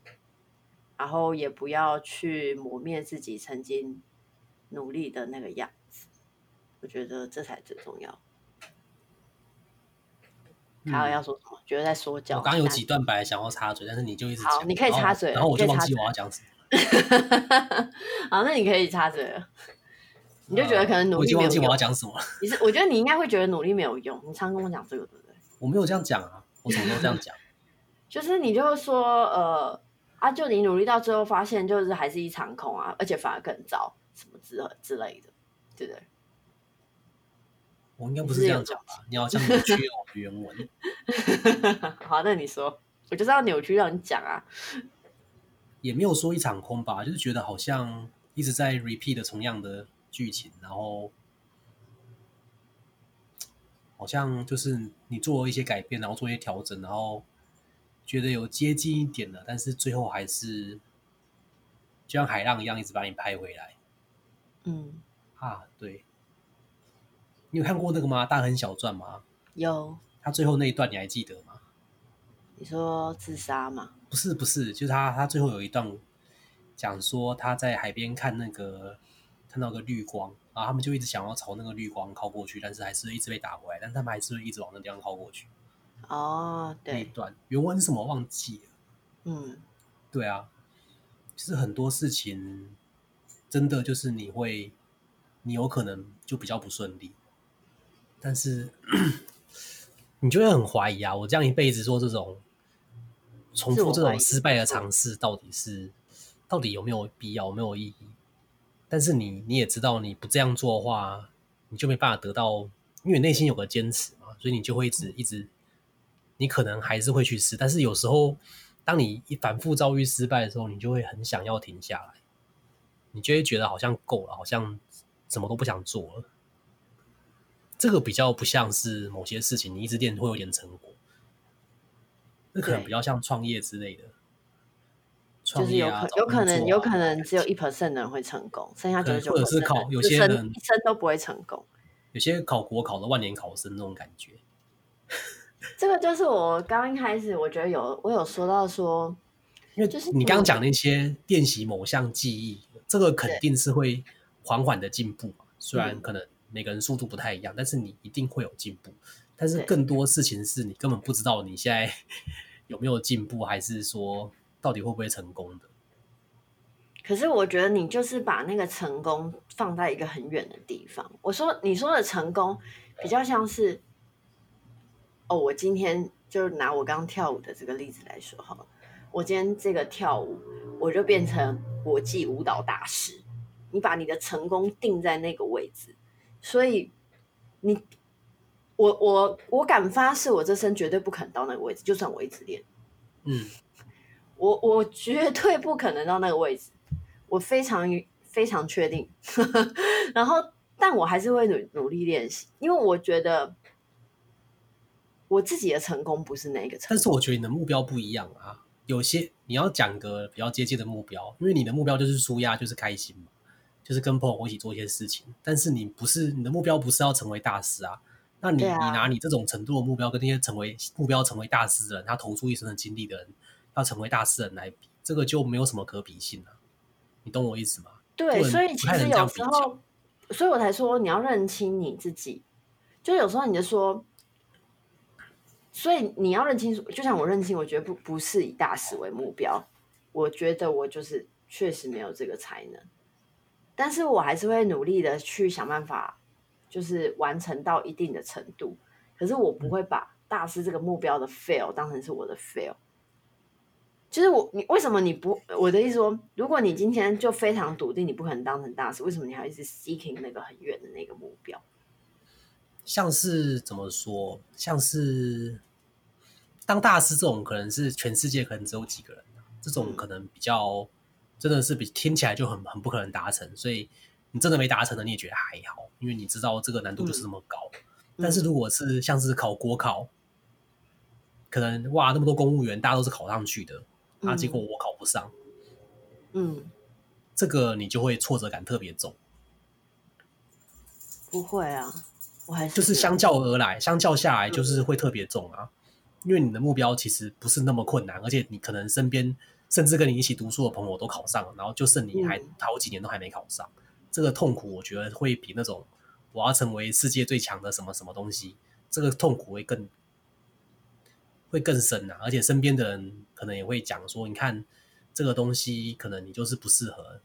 然后也不要去磨灭自己曾经努力的那个样子。我觉得这才最重要。还有要说什么？觉得在说教。我刚刚有几段本来想要插嘴，但是你就一直好，你可以插嘴，然后我就忘记我要讲什么。好，那你可以插嘴了。你就觉得可能努力没有用。我已经忘记我要讲什么了。你是，我觉得你应该会觉得努力没有用。你常跟我讲这个，对不对？我没有这样讲啊，我什么都这样讲。就是你就会说，呃，啊，就你努力到最后发现，就是还是一场空啊，而且反而更糟，什么之之类的，对不对？我应该不是这样讲吧？你好像扭曲我的原文。好，那你说，我就是要扭曲让你讲啊。也没有说一场空吧，就是觉得好像一直在 repeat 的同样的剧情，然后好像就是你做了一些改变，然后做一些调整，然后觉得有接近一点了，但是最后还是就像海浪一样，一直把你拍回来。嗯，啊，对，你有看过那个吗？《大亨小传》吗？有。他最后那一段你还记得吗？你说自杀吗？不是不是，就是他他最后有一段讲说他在海边看那个看到个绿光，然后他们就一直想要朝那个绿光靠过去，但是还是一直被打回来，但他们还是会一直往那地方靠过去。哦，对，那一段原文是什么忘记了？嗯，对啊，其实很多事情真的就是你会，你有可能就比较不顺利，但是 你就会很怀疑啊！我这样一辈子做这种重复这种失败的尝试，到底是到底有没有必要，有没有意义？但是你你也知道，你不这样做的话，你就没办法得到，因为内心有个坚持嘛，所以你就会一直一直。你可能还是会去试，但是有时候，当你一反复遭遇失败的时候，你就会很想要停下来，你就会觉得好像够了，好像什么都不想做了。这个比较不像是某些事情，你一直练会有点成果，那可能比较像创业之类的。就是有可有可能有可能只有一 percent 的人会成功，剩下九十九或者是考有些人一生都不会成功，有些考国考的万年考生那种感觉。这个就是我刚刚一开始，我觉得有我有说到说，因为就是你刚刚讲那些练习某项技艺，这个肯定是会缓缓的进步嘛。虽然可能每个人速度不太一样，但是你一定会有进步。但是更多事情是你根本不知道你现在 有没有进步，还是说到底会不会成功的。可是我觉得你就是把那个成功放在一个很远的地方。我说你说的成功比较像是。哦，我今天就拿我刚跳舞的这个例子来说哈，我今天这个跳舞，我就变成国际舞蹈大师。你把你的成功定在那个位置，所以你，我我我敢发誓，我这生绝对不可能到那个位置，就算我一直练，嗯，我我绝对不可能到那个位置，我非常非常确定。然后，但我还是会努努力练习，因为我觉得。我自己的成功不是那个成功，但是我觉得你的目标不一样啊。有些你要讲个比较接近的目标，因为你的目标就是舒压，就是开心嘛，就是跟朋友一起做一些事情。但是你不是你的目标不是要成为大师啊？那你、啊、你拿你这种程度的目标跟那些成为目标成为大师的人，他投出一生的精力的人，要成为大师的人来比，这个就没有什么可比性了、啊。你懂我意思吗？对，所以其实有时候，所以我才说你要认清你自己。就有时候你就说。所以你要认清楚，就像我认清，我觉得不不是以大师为目标，我觉得我就是确实没有这个才能，但是我还是会努力的去想办法，就是完成到一定的程度。可是我不会把大师这个目标的 fail 当成是我的 fail。其实我你为什么你不我的意思说，如果你今天就非常笃定你不可能当成大师，为什么你还一直 seeking 那个很远的那个目标？像是怎么说？像是。当大师这种可能是全世界可能只有几个人，这种可能比较真的是比听起来就很很不可能达成，所以你真的没达成的你也觉得还好，因为你知道这个难度就是这么高。嗯、但是如果是像是考国考，可能哇那么多公务员大家都是考上去的，啊结果我考不上，嗯，这个你就会挫折感特别重。不会啊，我还是就是相较而来，相较下来就是会特别重啊。因为你的目标其实不是那么困难，而且你可能身边甚至跟你一起读书的朋友都考上了，然后就剩你还好几年都还没考上，嗯、这个痛苦我觉得会比那种我要成为世界最强的什么什么东西，这个痛苦会更会更深啊！而且身边的人可能也会讲说，你看这个东西可能你就是不适合，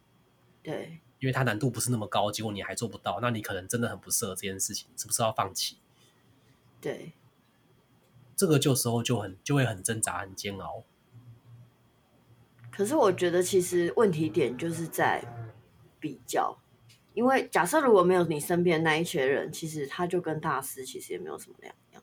对，因为它难度不是那么高，结果你还做不到，那你可能真的很不适合这件事情，是不是要放弃？对。这个就时候就很就会很挣扎很煎熬，可是我觉得其实问题点就是在比较，因为假设如果没有你身边那一群人，其实他就跟大师其实也没有什么两样，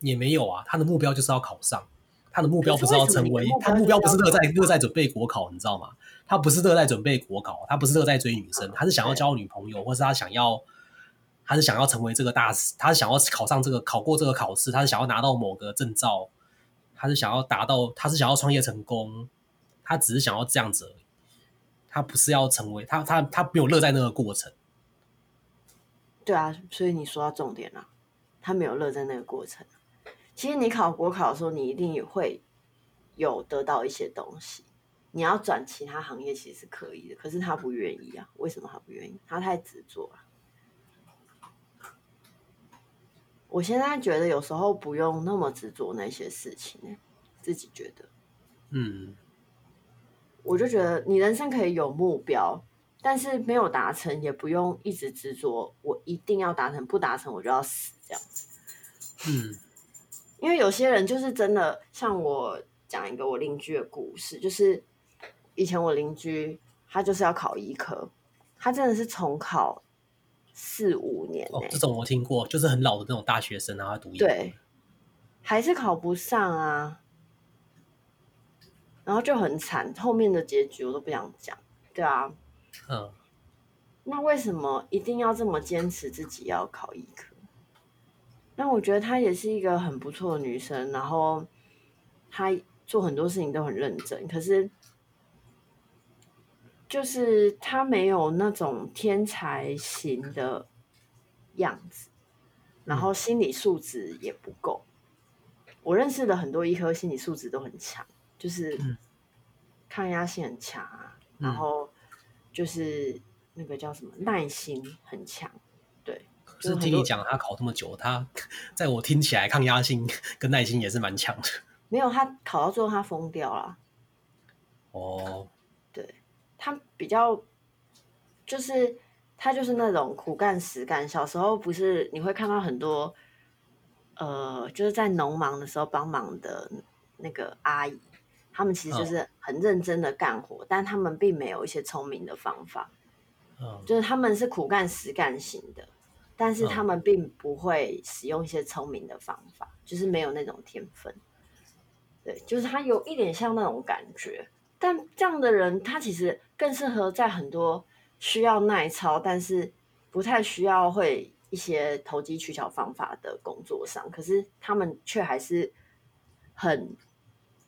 也没有啊。他的目标就是要考上，他的目标不是要成为，他目标不是乐在乐在准备国考，你知道吗？他不是乐在准备国考，他不是乐在追女生，他是想要交女朋友，或是他想要。他是想要成为这个大师，他是想要考上这个考过这个考试，他是想要拿到某个证照，他是想要达到，他是想要创业成功，他只是想要这样子而已，他不是要成为他他他没有乐在那个过程。对啊，所以你说到重点了，他没有乐在那个过程。其实你考国考的时候，你一定也会有得到一些东西。你要转其他行业其实是可以的，可是他不愿意啊。为什么他不愿意？他太执着了。我现在觉得有时候不用那么执着那些事情，自己觉得，嗯，我就觉得你人生可以有目标，但是没有达成也不用一直执着，我一定要达成，不达成我就要死这样子。嗯，因为有些人就是真的，像我讲一个我邻居的故事，就是以前我邻居他就是要考医科，他真的是重考。四五年、欸、哦，这种我听过，就是很老的那种大学生，然后读医，对，还是考不上啊，然后就很惨，后面的结局我都不想讲，对啊，嗯，那为什么一定要这么坚持自己要考医科？那我觉得她也是一个很不错的女生，然后她做很多事情都很认真，可是。就是她没有那种天才型的样子，然后心理素质也不够。我认识的很多医科心理素质都很强，就是抗压性很强啊，然后就是那个叫什么耐心很强。是听你讲他考这么久，他 在我听起来抗压性 跟耐心也是蛮强的。没有，他考到最后他疯掉了。哦。对他比较，就是他就是那种苦干实干。小时候不是你会看到很多，呃，就是在农忙的时候帮忙的那个阿姨，他们其实就是很认真的干活，哦、但他们并没有一些聪明的方法。哦、就是他们是苦干实干型的，但是他们并不会使用一些聪明的方法，哦、就是没有那种天分。对，就是他有一点像那种感觉。但这样的人，他其实更适合在很多需要耐操，但是不太需要会一些投机取巧方法的工作上。可是他们却还是很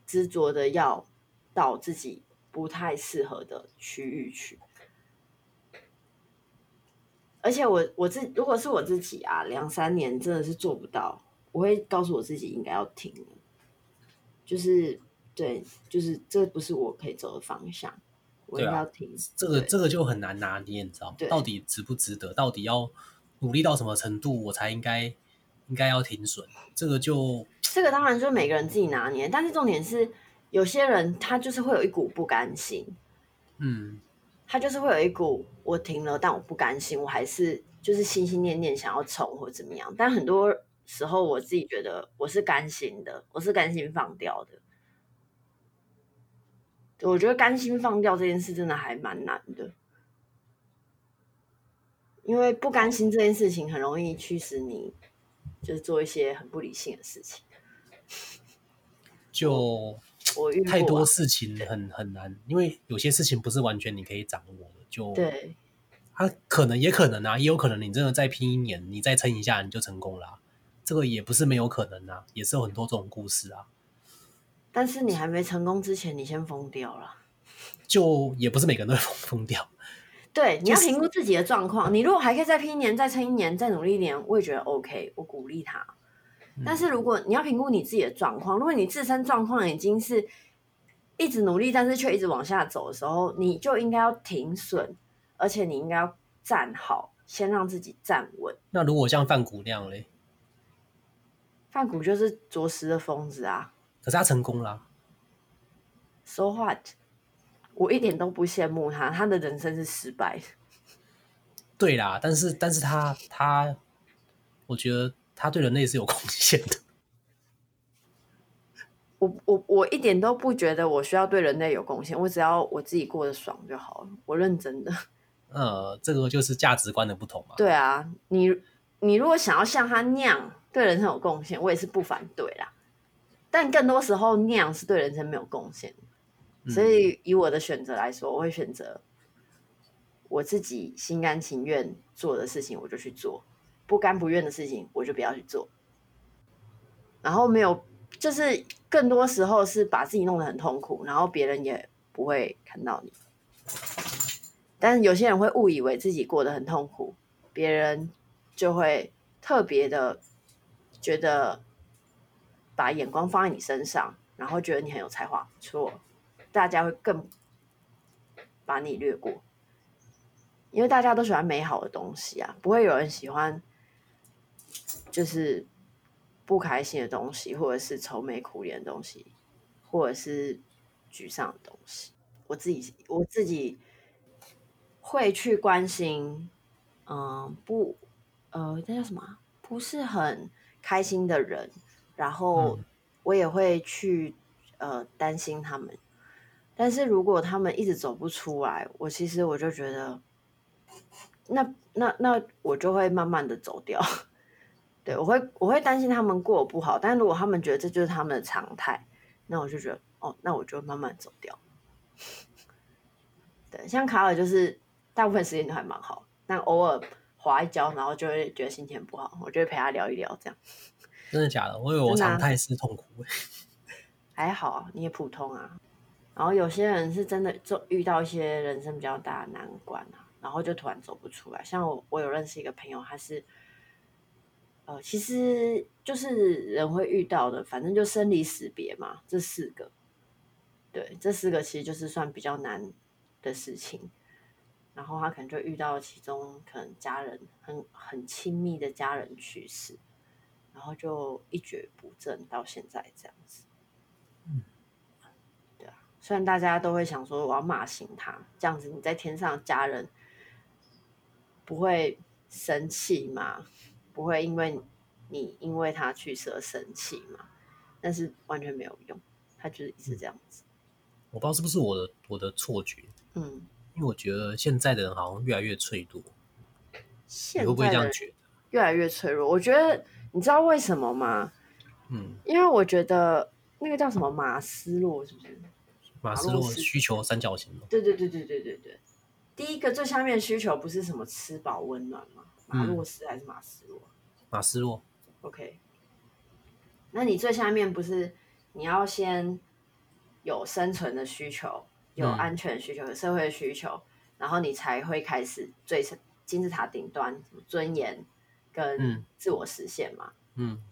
执着的要到自己不太适合的区域去。而且我我自如果是我自己啊，两三年真的是做不到，我会告诉我自己应该要停，就是。对，就是这不是我可以走的方向，我应该要停。这个这个就很难拿捏，你知道吗？到底值不值得？到底要努力到什么程度，我才应该应该要停损？这个就这个当然就是每个人自己拿捏，但是重点是有些人他就是会有一股不甘心，嗯，他就是会有一股我停了，但我不甘心，我还是就是心心念念想要冲或怎么样。但很多时候我自己觉得我是甘心的，我是甘心放掉的。我觉得甘心放掉这件事真的还蛮难的，因为不甘心这件事情很容易驱使你，就是做一些很不理性的事情。就我太多事情很很难，因为有些事情不是完全你可以掌握的。就对，他可能也可能啊，也有可能你真的再拼一年，你再撑一下你就成功了啊，这个也不是没有可能啊，也是有很多这种故事啊。但是你还没成功之前，你先疯掉了，就也不是每个人都会疯疯掉。对，你要评估自己的状况。就是、你如果还可以再拼一年，再撑一年，再努力一年，我也觉得 OK，我鼓励他。嗯、但是如果你要评估你自己的状况，如果你自身状况已经是一直努力，但是却一直往下走的时候，你就应该要停损，而且你应该要站好，先让自己站稳。那如果像范谷那样嘞？范谷就是着实的疯子啊！可是他成功了啊，So what？我一点都不羡慕他，他的人生是失败的。对啦，但是但是他他，我觉得他对人类是有贡献的。我我我一点都不觉得我需要对人类有贡献，我只要我自己过得爽就好了。我认真的。呃，这个就是价值观的不同嘛。对啊，你你如果想要像他那样对人生有贡献，我也是不反对啦。但更多时候，那样是对人生没有贡献，所以以我的选择来说，我会选择我自己心甘情愿做的事情，我就去做；不甘不愿的事情，我就不要去做。然后没有，就是更多时候是把自己弄得很痛苦，然后别人也不会看到你。但是有些人会误以为自己过得很痛苦，别人就会特别的觉得把眼光放在你身上，然后觉得你很有才华，错，大家会更把你略过，因为大家都喜欢美好的东西啊，不会有人喜欢就是不开心的东西，或者是愁眉苦脸的东西，或者是沮丧的东西。我自己我自己会去关心，嗯、呃，不，呃，那叫什么？不是很开心的人，然后我也会去呃担心他们。但是如果他们一直走不出来，我其实我就觉得，那那那我就会慢慢的走掉。对，我会我会担心他们过得不好，但如果他们觉得这就是他们的常态，那我就觉得哦，那我就慢慢走掉。对，像卡尔就是大部分时间都还蛮好，但偶尔滑一跤，然后就会觉得心情不好，我就会陪他聊一聊，这样。真的假的？我以为我常态是痛苦。还好啊，你也普通啊。然后有些人是真的就遇到一些人生比较大的难关啊，然后就突然走不出来。像我，我有认识一个朋友，他是，呃，其实就是人会遇到的，反正就生离死别嘛，这四个。对，这四个其实就是算比较难的事情。然后他可能就遇到其中可能家人很很亲密的家人去世，然后就一蹶不振到现在这样子。嗯。对啊虽然大家都会想说我要骂醒他，这样子你在天上家人不会生气吗？不会因为你因为他去世而生气吗？但是完全没有用，他就是一直这样子。我不知道是不是我的我的错觉，嗯，因为我觉得现在的人好像越来越脆弱，你会不会这样觉得？越来越脆弱，我觉得你知道为什么吗？嗯，因为我觉得那个叫什么马斯洛是不是？马斯洛需求三角形。对对对对对对对，第一个最下面的需求不是什么吃饱温暖吗？马洛斯还是马斯洛？嗯、马斯洛。OK，那你最下面不是你要先有生存的需求，有安全需求，有社会的需求，然后你才会开始最金字塔顶端尊严跟自我实现嘛？嗯。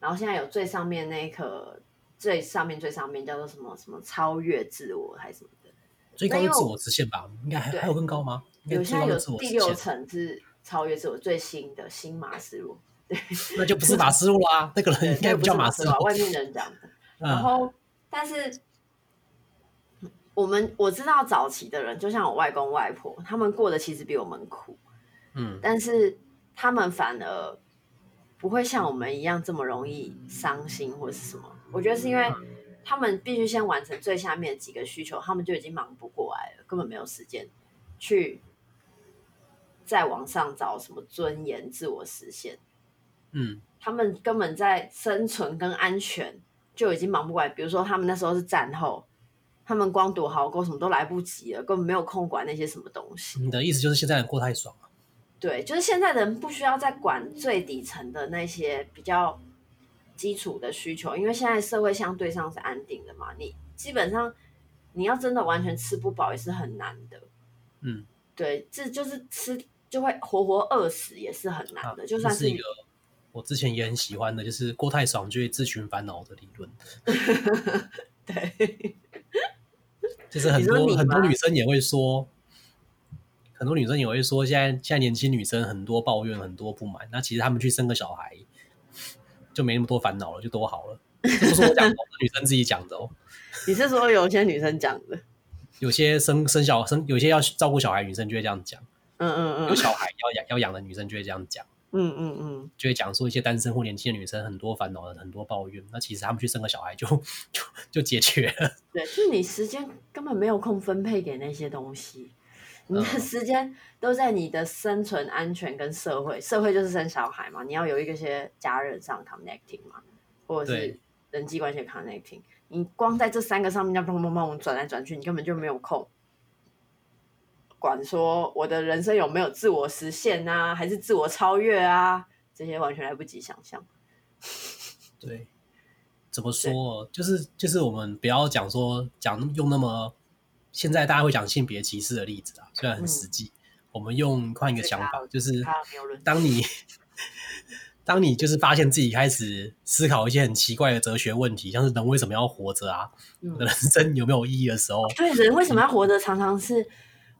然后现在有最上面那一颗。最上面最上面叫做什么什么超越自我还是什么的？最高是自我实现吧？应该还还有更高吗？有现在有第六层是超越是我最新的新马斯洛，对，那就不是马斯洛啦，那个人应该不叫马斯洛，外面人讲的。然后，但是我们我知道早期的人，就像我外公外婆，他们过得其实比我们苦，嗯，但是他们反而不会像我们一样这么容易伤心或是什么。我觉得是因为他们必须先完成最下面几个需求，他们就已经忙不过来了，根本没有时间去再往上找什么尊严、自我实现。嗯，他们根本在生存跟安全就已经忙不过来。比如说，他们那时候是战后，他们光躲壕沟什么都来不及了，根本没有空管那些什么东西。你的意思就是现在人过太爽了？对，就是现在人不需要再管最底层的那些比较。基础的需求，因为现在社会相对上是安定的嘛，你基本上你要真的完全吃不饱也是很难的。嗯，对，这就是吃就会活活饿死也是很难的。啊、就算是，是一个我之前也很喜欢的，就是过太爽就会自寻烦恼的理论。对，就是很多很多女生也会说，很多女生也会说，现在现在年轻女生很多抱怨，很多不满，那其实她们去生个小孩。就没那么多烦恼了，就都好了。这不是我讲的，是 女生自己讲的哦。你是说有些女生讲的？有些生生小生，有些要照顾小孩，女生就会这样讲。嗯嗯嗯。有小孩要养要养的女生就会这样讲。嗯嗯嗯。就会讲说一些单身或年轻的女生很多烦恼的，很多抱怨。那其实他们去生个小孩就就就解决了。对，就是你时间根本没有空分配给那些东西。你的时间都在你的生存安全跟社会，社会就是生小孩嘛，你要有一个些家人上 connecting 嘛，或者是人际关系 connecting，你光在这三个上面，要砰砰砰转来转去，你根本就没有空管说我的人生有没有自我实现啊，还是自我超越啊，这些完全来不及想象。对，怎么说？就是就是我们不要讲说讲用那么。现在大家会讲性别歧视的例子啊，虽然很实际。嗯、我们用换一个想法，就是当你当你就是发现自己开始思考一些很奇怪的哲学问题，像是人为什么要活着啊，嗯、人生有没有意义的时候，对，人为什么要活着，常常是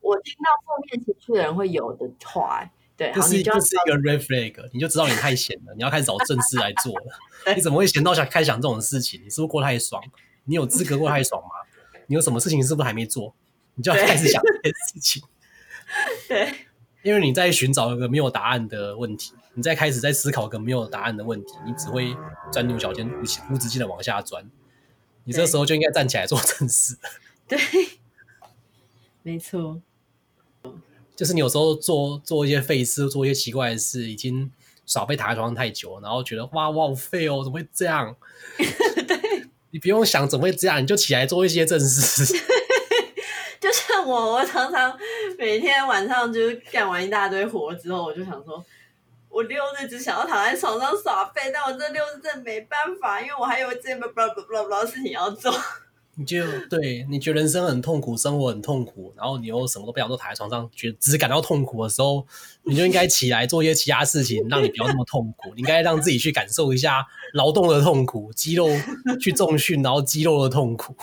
我听到负面情绪的人会有的话。对，这是这是一个 red flag，你就知道你太闲了，你要开始找正事来做了。你怎么会闲到想开始想这种事情？你是不是过太爽？你有资格过太爽吗？你有什么事情是不是还没做？你就要开始想这件事情。对，因为你在寻找一个没有答案的问题。你在开始在思考一个没有答案的问题，你只会钻牛角尖，无无止境的往下钻。你这时候就应该站起来做正事。对，没错。就是你有时候做做一些废事，做一些奇怪的事，已经耍被躺在床上太久，然后觉得哇，我好废哦，怎么会这样？对，你不用想怎么会这样，你就起来做一些正事。就像我，我常常每天晚上就是干完一大堆活之后，我就想说。我六日只想要躺在床上耍废，但我这六日真的没办法，因为我还有这么 blah blah blah blah 的事情要做。你就对，你觉得人生很痛苦，生活很痛苦，然后你又什么都不想做，躺在床上，觉得只感到痛苦的时候，你就应该起来做一些其他事情，让你不要那么痛苦。你应该让自己去感受一下劳动的痛苦，肌肉去重训，然后肌肉的痛苦。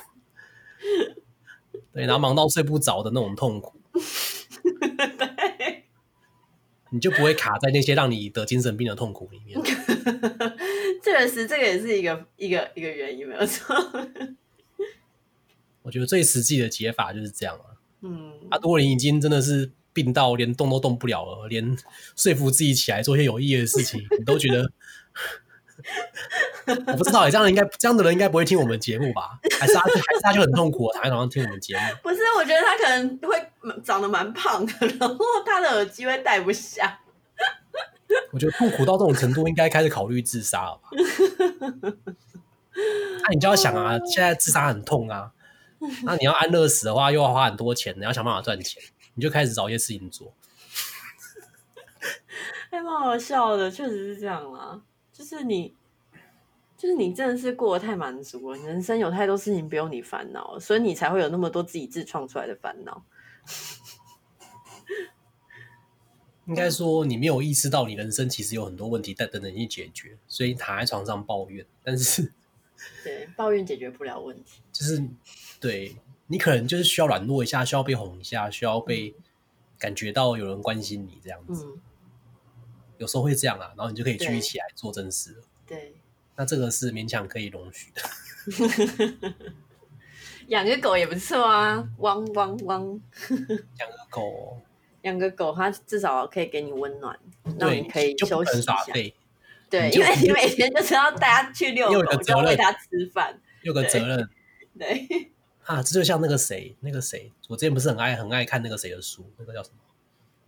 对，然后忙到睡不着的那种痛苦。你就不会卡在那些让你得精神病的痛苦里面。确实，这个也是一个一个一个原因，没有错。我觉得最实际的解法就是这样啊。嗯，啊，如果你已经真的是病到连动都动不了了，连说服自己起来做一些有意义的事情，你都觉得。我不知道，这样应该这样的人应该不会听我们节目吧？还是他，还是他就很痛苦，躺在床上听我们节目？不是，我觉得他可能会长得蛮胖的，然后他的耳机会戴不下。我觉得痛苦到这种程度，应该开始考虑自杀了吧？那、啊、你就要想啊，现在自杀很痛啊，那你要安乐死的话，又要花很多钱，你要想办法赚钱，你就开始找一些事情做。还蛮好笑的，确实是这样啦。就是你，就是你，真的是过得太满足了。你人生有太多事情不用你烦恼，所以你才会有那么多自己自创出来的烦恼。应该说，你没有意识到你人生其实有很多问题在等着你解决，所以你躺在床上抱怨。但是，对，抱怨解决不了问题。就是，对，你可能就是需要软弱一下，需要被哄一下，需要被感觉到有人关心你这样子。嗯有时候会这样啊，然后你就可以聚起来做正事了。对，那这个是勉强可以容许的。养个狗也不错啊，汪汪汪！养个狗，养个狗，它至少可以给你温暖，让你可以休息一下。对，因为你每天就是要带它去遛狗，就要喂它吃饭，有个责任。对啊，这就像那个谁，那个谁，我之前不是很爱很爱看那个谁的书，那个叫什么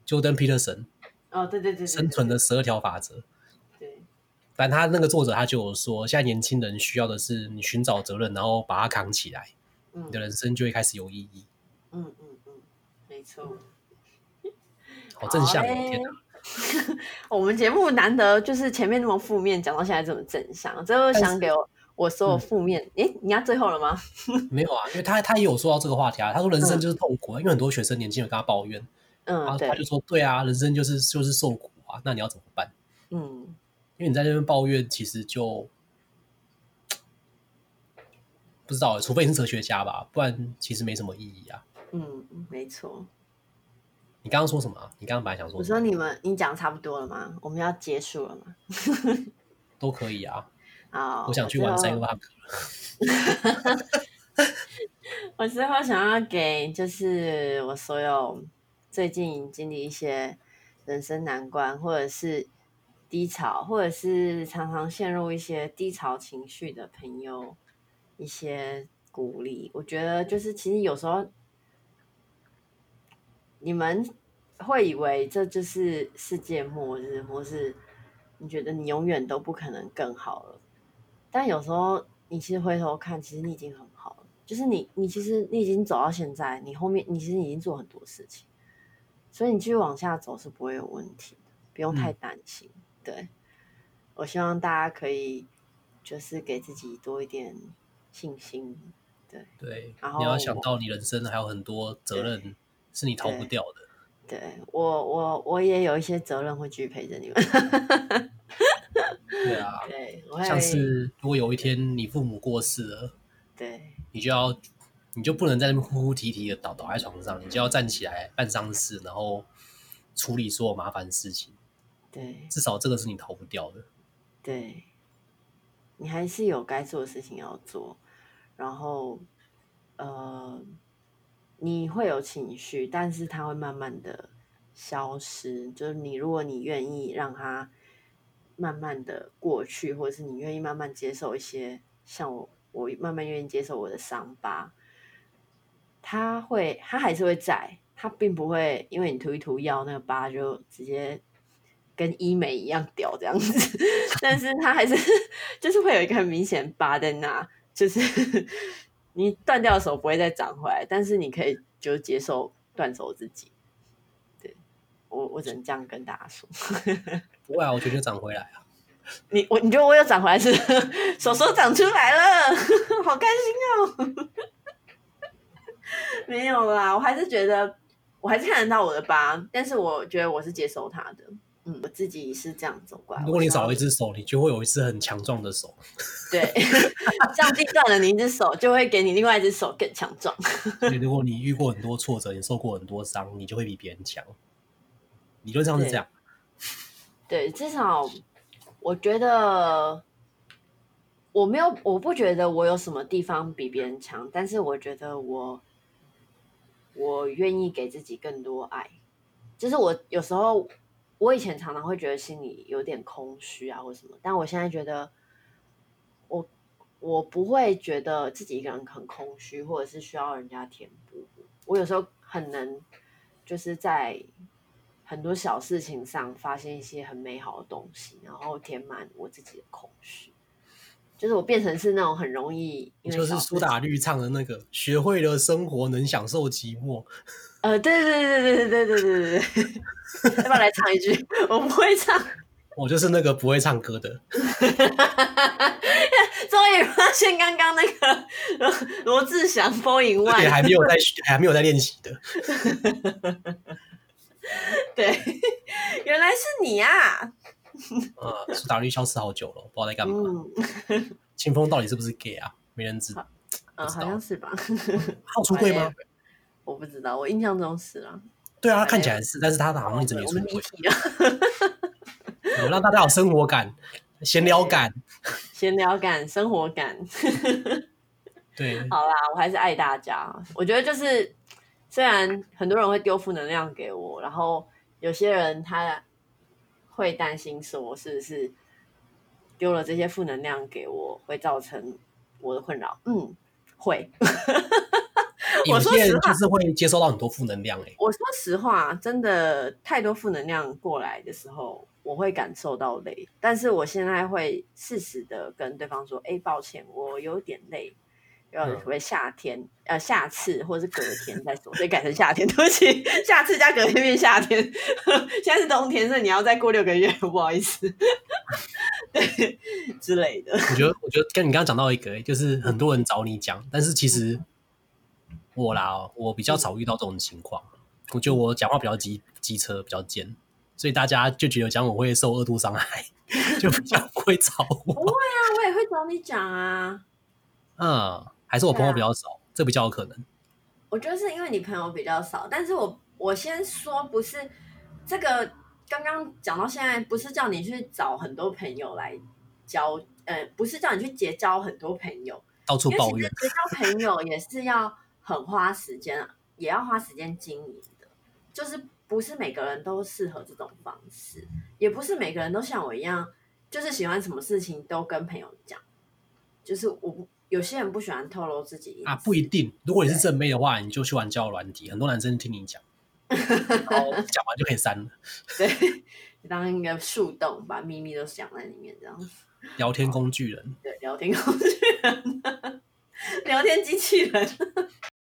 ？Jordan Peterson。哦，对对对，生存的十二条法则。对，反正他那个作者他就有说，现在年轻人需要的是你寻找责任，然后把它扛起来，你的人生就会开始有意义。嗯嗯嗯，没错。好正向，天哪！我们节目难得就是前面那么负面，讲到现在这么正向，最后想给我我所有负面。哎，你要最后了吗？没有啊，因为他他也有说到这个话题啊，他说人生就是痛苦啊，因为很多学生年轻人跟他抱怨。嗯，然后他就说：“对啊，人生就是就是受苦啊，那你要怎么办？嗯，因为你在这边抱怨，其实就不知道，除非你是哲学家吧，不然其实没什么意义啊。”嗯，没错。你刚刚说什么？你刚刚本来想说什么？我说你们，你讲差不多了吗？我们要结束了吗？都可以啊。啊，我想去玩赛洛克。我之后想要给，就是我所有。最近经历一些人生难关，或者是低潮，或者是常常陷入一些低潮情绪的朋友，一些鼓励。我觉得就是，其实有时候你们会以为这就是世界末日，或是你觉得你永远都不可能更好了。但有时候你其实回头看，其实你已经很好了。就是你，你其实你已经走到现在，你后面你其实已经做很多事情。所以你继续往下走是不会有问题的，不用太担心。嗯、对，我希望大家可以就是给自己多一点信心。对对，然后你要想到你人生还有很多责任是你逃不掉的。对，对我我我也有一些责任会继续陪着你们。对啊，对，像是如果有一天你父母过世了，对，你就要，你就不能在那边哭哭啼啼的倒倒在床上，你就要站起来办丧事，然后处理所有麻烦事情。对，至少这个是你逃不掉的。对，你还是有该做的事情要做，然后，呃，你会有情绪，但是它会慢慢的消失。就是你，如果你愿意让它慢慢的过去，或者是你愿意慢慢接受一些，像我，我慢慢愿意接受我的伤疤，它会，它还是会在，它并不会因为你涂一涂药，那个疤就直接。跟医美一样屌这样子，但是它还是就是会有一个很明显疤在那，就是 你断掉的手不会再长回来，但是你可以就接受断手自己。对，我我只能这样跟大家说。不会啊，我觉得长回来啊。你我你觉得我有长回来是手手长出来了，好开心哦。没有啦，我还是觉得我还是看得到我的疤，但是我觉得我是接受它的。嗯，我自己是这样走过来。如果你少了一只手，你就会有一只很强壮的手。对，上帝断了你一只手，就会给你另外一只手更强壮。所以，如果你遇过很多挫折，你受过很多伤，你就会比别人强。理论上是这样。对，至少我觉得我没有，我不觉得我有什么地方比别人强，但是我觉得我我愿意给自己更多爱。就是我有时候。我以前常常会觉得心里有点空虚啊，或什么，但我现在觉得我我不会觉得自己一个人很空虚，或者是需要人家填补。我有时候很能就是在很多小事情上发现一些很美好的东西，然后填满我自己的空虚。就是我变成是那种很容易，就是苏打绿唱的那个，学会了生活能享受寂寞。呃，对对对对对对对对对，要不要来唱一句？我不会唱，我就是那个不会唱歌的。终于发现刚刚那个罗志祥 in one，也还没有在 还没有在练习的。对，原来是你啊！呃，苏打绿消失好久了，不知道在干嘛。清风到底是不是 gay 啊？没人知道。嗯，好像是吧。他有出柜吗？我不知道，我印象中是啊。对啊，他看起来是，但是他好像一直没出柜。我让大家有生活感、闲聊感、闲聊感、生活感。对，好啦，我还是爱大家。我觉得就是，虽然很多人会丢负能量给我，然后有些人他。会担心说是不是丢了这些负能量给我，会造成我的困扰？嗯，会。我说实话，就是会接收到很多负能量。哎，我说实话，真的太多负能量过来的时候，我会感受到累。但是我现在会适时的跟对方说：“哎，抱歉，我有点累。”要准备夏天，呃，下次或者是隔天再说，所以改成夏天。对不起，下次加隔天变夏天。现在是冬天，所以你要再过六个月，不好意思。对，之类的。我觉得，我觉得跟你刚刚讲到一个，就是很多人找你讲，但是其实我啦，我比较少遇到这种情况。我觉得我讲话比较机机车，比较贱，所以大家就觉得讲我会受二度伤害，就比较不会找我。不会啊，我也会找你讲啊。嗯。还是我朋友比较少，啊、这比较有可能。我觉得是因为你朋友比较少，但是我我先说不是这个，刚刚讲到现在，不是叫你去找很多朋友来交，呃，不是叫你去结交很多朋友，到处抱怨。结交朋友也是要很花时间，也要花时间经营的，就是不是每个人都适合这种方式，也不是每个人都像我一样，就是喜欢什么事情都跟朋友讲，就是我。有些人不喜欢透露自己啊，不一定。如果你是正妹的话，你就去玩交友软体，很多男生听你讲，然后讲完就可以删了。对，当一个树洞，把秘密都想在里面，这样。聊天工具人，对，聊天工具人，聊天机器人。